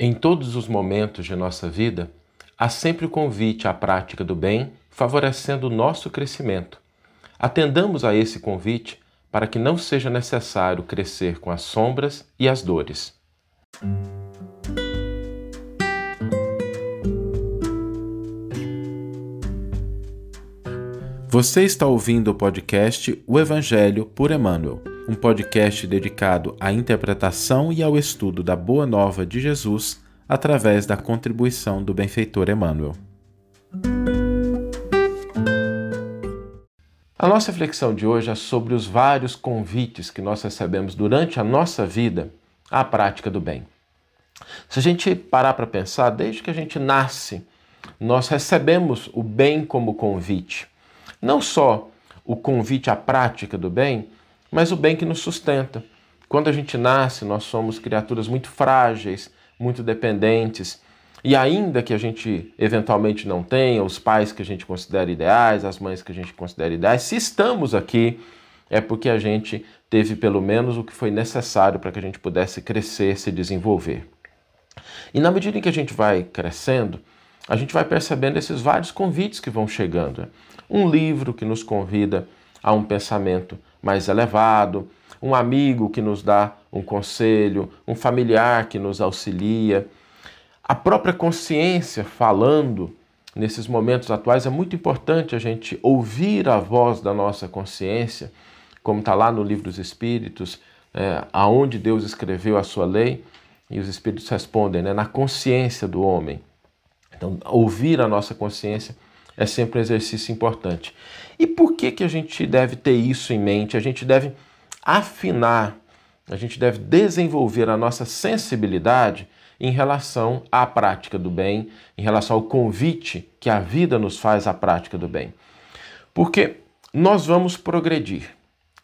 Em todos os momentos de nossa vida, há sempre o convite à prática do bem, favorecendo o nosso crescimento. Atendamos a esse convite para que não seja necessário crescer com as sombras e as dores. Você está ouvindo o podcast O Evangelho por Emmanuel um podcast dedicado à interpretação e ao estudo da Boa Nova de Jesus através da contribuição do benfeitor Emmanuel. A nossa reflexão de hoje é sobre os vários convites que nós recebemos durante a nossa vida à prática do bem. Se a gente parar para pensar, desde que a gente nasce, nós recebemos o bem como convite. Não só o convite à prática do bem, mas o bem que nos sustenta. Quando a gente nasce, nós somos criaturas muito frágeis, muito dependentes. E ainda que a gente eventualmente não tenha os pais que a gente considera ideais, as mães que a gente considera ideais, se estamos aqui, é porque a gente teve pelo menos o que foi necessário para que a gente pudesse crescer, se desenvolver. E na medida em que a gente vai crescendo, a gente vai percebendo esses vários convites que vão chegando. Um livro que nos convida a um pensamento mais elevado, um amigo que nos dá um conselho, um familiar que nos auxilia. A própria consciência falando nesses momentos atuais é muito importante a gente ouvir a voz da nossa consciência, como está lá no livro dos Espíritos, é, aonde Deus escreveu a sua lei, e os Espíritos respondem, né, na consciência do homem. Então, ouvir a nossa consciência é sempre um exercício importante. E por que, que a gente deve ter isso em mente? A gente deve afinar, a gente deve desenvolver a nossa sensibilidade em relação à prática do bem, em relação ao convite que a vida nos faz à prática do bem. Porque nós vamos progredir,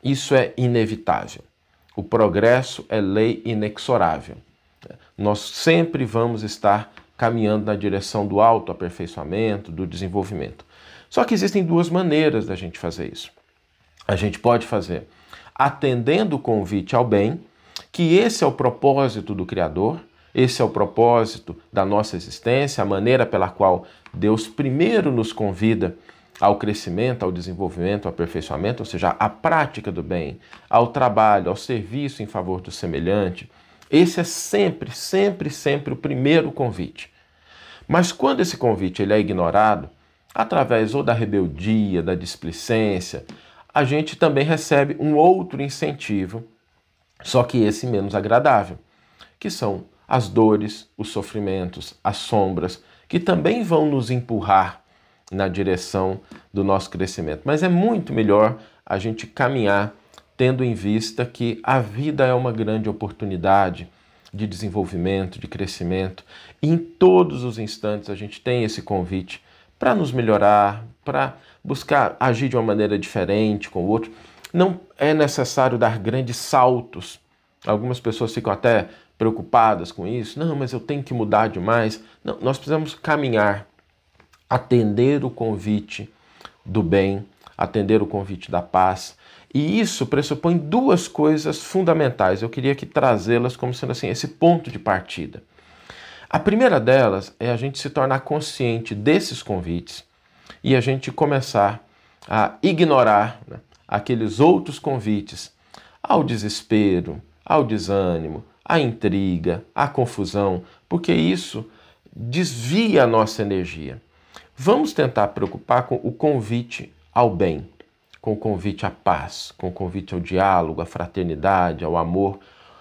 isso é inevitável. O progresso é lei inexorável. Nós sempre vamos estar caminhando na direção do autoaperfeiçoamento, do desenvolvimento. Só que existem duas maneiras da gente fazer isso. A gente pode fazer atendendo o convite ao bem, que esse é o propósito do Criador, esse é o propósito da nossa existência, a maneira pela qual Deus primeiro nos convida ao crescimento, ao desenvolvimento, ao aperfeiçoamento, ou seja, à prática do bem, ao trabalho, ao serviço em favor do semelhante, esse é sempre, sempre, sempre o primeiro convite. Mas quando esse convite ele é ignorado, através ou da rebeldia, da displicência, a gente também recebe um outro incentivo, só que esse menos agradável, que são as dores, os sofrimentos, as sombras, que também vão nos empurrar na direção do nosso crescimento. Mas é muito melhor a gente caminhar tendo em vista que a vida é uma grande oportunidade de desenvolvimento, de crescimento. E em todos os instantes a gente tem esse convite para nos melhorar, para buscar agir de uma maneira diferente com o outro. Não é necessário dar grandes saltos. Algumas pessoas ficam até preocupadas com isso. Não, mas eu tenho que mudar demais. Não, nós precisamos caminhar, atender o convite do bem, atender o convite da paz e isso pressupõe duas coisas fundamentais. Eu queria aqui trazê-las como sendo assim esse ponto de partida. A primeira delas é a gente se tornar consciente desses convites e a gente começar a ignorar né, aqueles outros convites ao desespero, ao desânimo, à intriga, à confusão, porque isso desvia a nossa energia. Vamos tentar preocupar com o convite ao bem com o convite à paz, com o convite ao diálogo, à fraternidade, ao amor.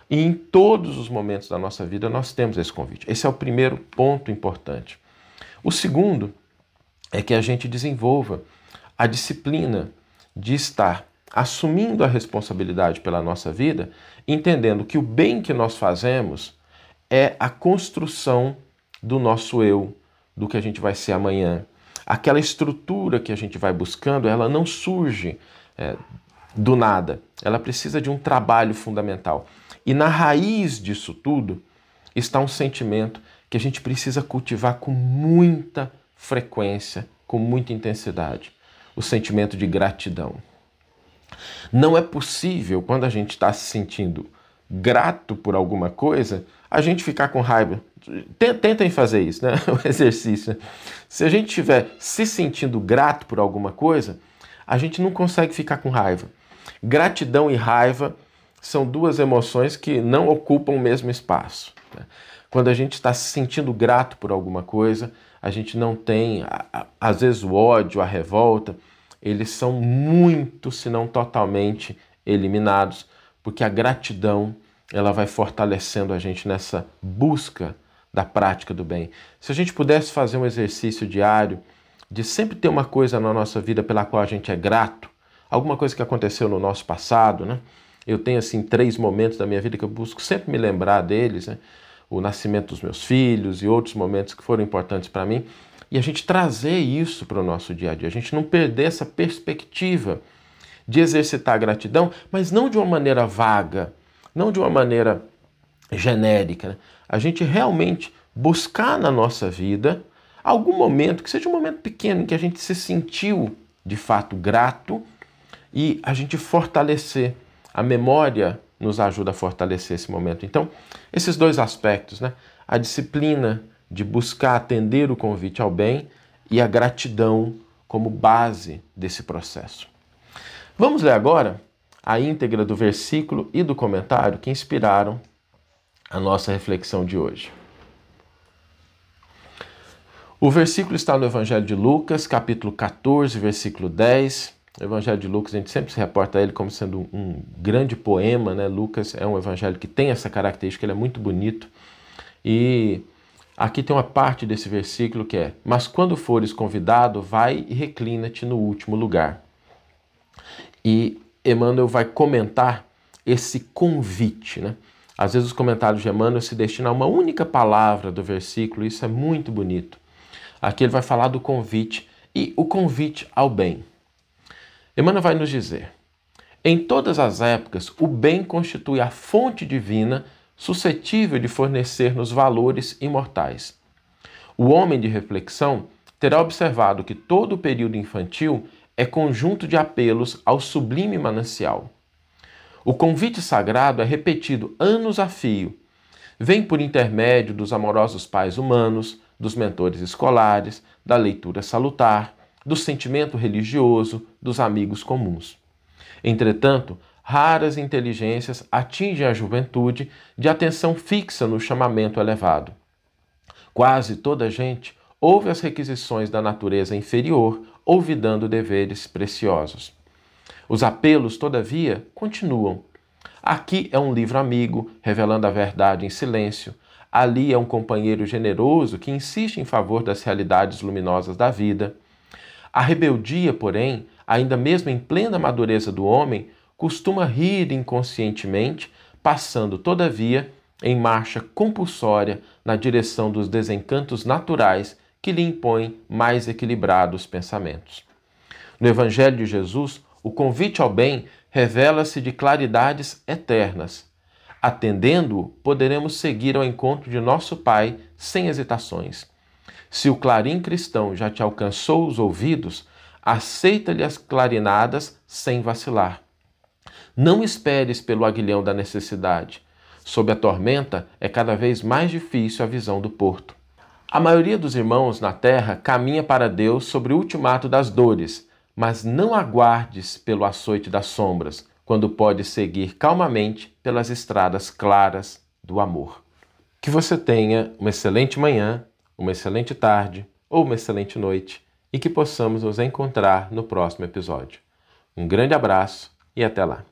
E em todos os momentos da nossa vida nós temos esse convite. Esse é o primeiro ponto importante. O segundo é que a gente desenvolva a disciplina de estar assumindo a responsabilidade pela nossa vida, entendendo que o bem que nós fazemos é a construção do nosso eu, do que a gente vai ser amanhã, aquela estrutura que a gente vai buscando, ela não surge é, do nada. Ela precisa de um trabalho fundamental. E na raiz disso tudo está um sentimento que a gente precisa cultivar com muita frequência, com muita intensidade: o sentimento de gratidão. Não é possível, quando a gente está se sentindo grato por alguma coisa, a gente ficar com raiva. Tentem fazer isso, né? O exercício. Se a gente estiver se sentindo grato por alguma coisa, a gente não consegue ficar com raiva. Gratidão e raiva são duas emoções que não ocupam o mesmo espaço. Né? Quando a gente está se sentindo grato por alguma coisa, a gente não tem, às vezes, o ódio, a revolta, eles são muito, se não totalmente, eliminados, porque a gratidão ela vai fortalecendo a gente nessa busca da prática do bem. Se a gente pudesse fazer um exercício diário de sempre ter uma coisa na nossa vida pela qual a gente é grato, alguma coisa que aconteceu no nosso passado, né? Eu tenho assim três momentos da minha vida que eu busco sempre me lembrar deles, né? O nascimento dos meus filhos e outros momentos que foram importantes para mim, e a gente trazer isso para o nosso dia a dia, a gente não perder essa perspectiva de exercitar a gratidão, mas não de uma maneira vaga, não de uma maneira genérica. Né? A gente realmente buscar na nossa vida algum momento, que seja um momento pequeno, em que a gente se sentiu de fato grato e a gente fortalecer. A memória nos ajuda a fortalecer esse momento. Então, esses dois aspectos, né? A disciplina de buscar atender o convite ao bem e a gratidão como base desse processo. Vamos ler agora a íntegra do versículo e do comentário que inspiraram a nossa reflexão de hoje. O versículo está no Evangelho de Lucas, capítulo 14, versículo 10. O Evangelho de Lucas, a gente sempre se reporta a ele como sendo um grande poema, né? Lucas é um evangelho que tem essa característica, ele é muito bonito. E aqui tem uma parte desse versículo que é: Mas quando fores convidado, vai e reclina-te no último lugar. E Emmanuel vai comentar esse convite, né? Às vezes os comentários de Emmanuel se destinam a uma única palavra do versículo, isso é muito bonito. Aqui ele vai falar do convite e o convite ao bem. Emmanuel vai nos dizer: em todas as épocas, o bem constitui a fonte divina suscetível de fornecer-nos valores imortais. O homem de reflexão terá observado que todo o período infantil é conjunto de apelos ao sublime manancial. O convite sagrado é repetido anos a fio. Vem por intermédio dos amorosos pais humanos, dos mentores escolares, da leitura salutar, do sentimento religioso, dos amigos comuns. Entretanto, raras inteligências atingem a juventude de atenção fixa no chamamento elevado. Quase toda gente ouve as requisições da natureza inferior olvidando deveres preciosos. Os apelos, todavia, continuam. Aqui é um livro amigo, revelando a verdade em silêncio. Ali é um companheiro generoso que insiste em favor das realidades luminosas da vida. A rebeldia, porém, ainda mesmo em plena madureza do homem, costuma rir inconscientemente, passando, todavia, em marcha compulsória na direção dos desencantos naturais que lhe impõe mais equilibrados pensamentos. No Evangelho de Jesus, o convite ao bem revela-se de claridades eternas. Atendendo-o, poderemos seguir ao encontro de nosso Pai sem hesitações. Se o clarim cristão já te alcançou os ouvidos, aceita-lhe as clarinadas sem vacilar. Não esperes pelo aguilhão da necessidade. Sob a tormenta é cada vez mais difícil a visão do porto. A maioria dos irmãos na terra caminha para Deus sobre o ultimato das dores, mas não aguardes pelo açoite das sombras, quando pode seguir calmamente pelas estradas claras do amor. Que você tenha uma excelente manhã, uma excelente tarde ou uma excelente noite e que possamos nos encontrar no próximo episódio. Um grande abraço e até lá!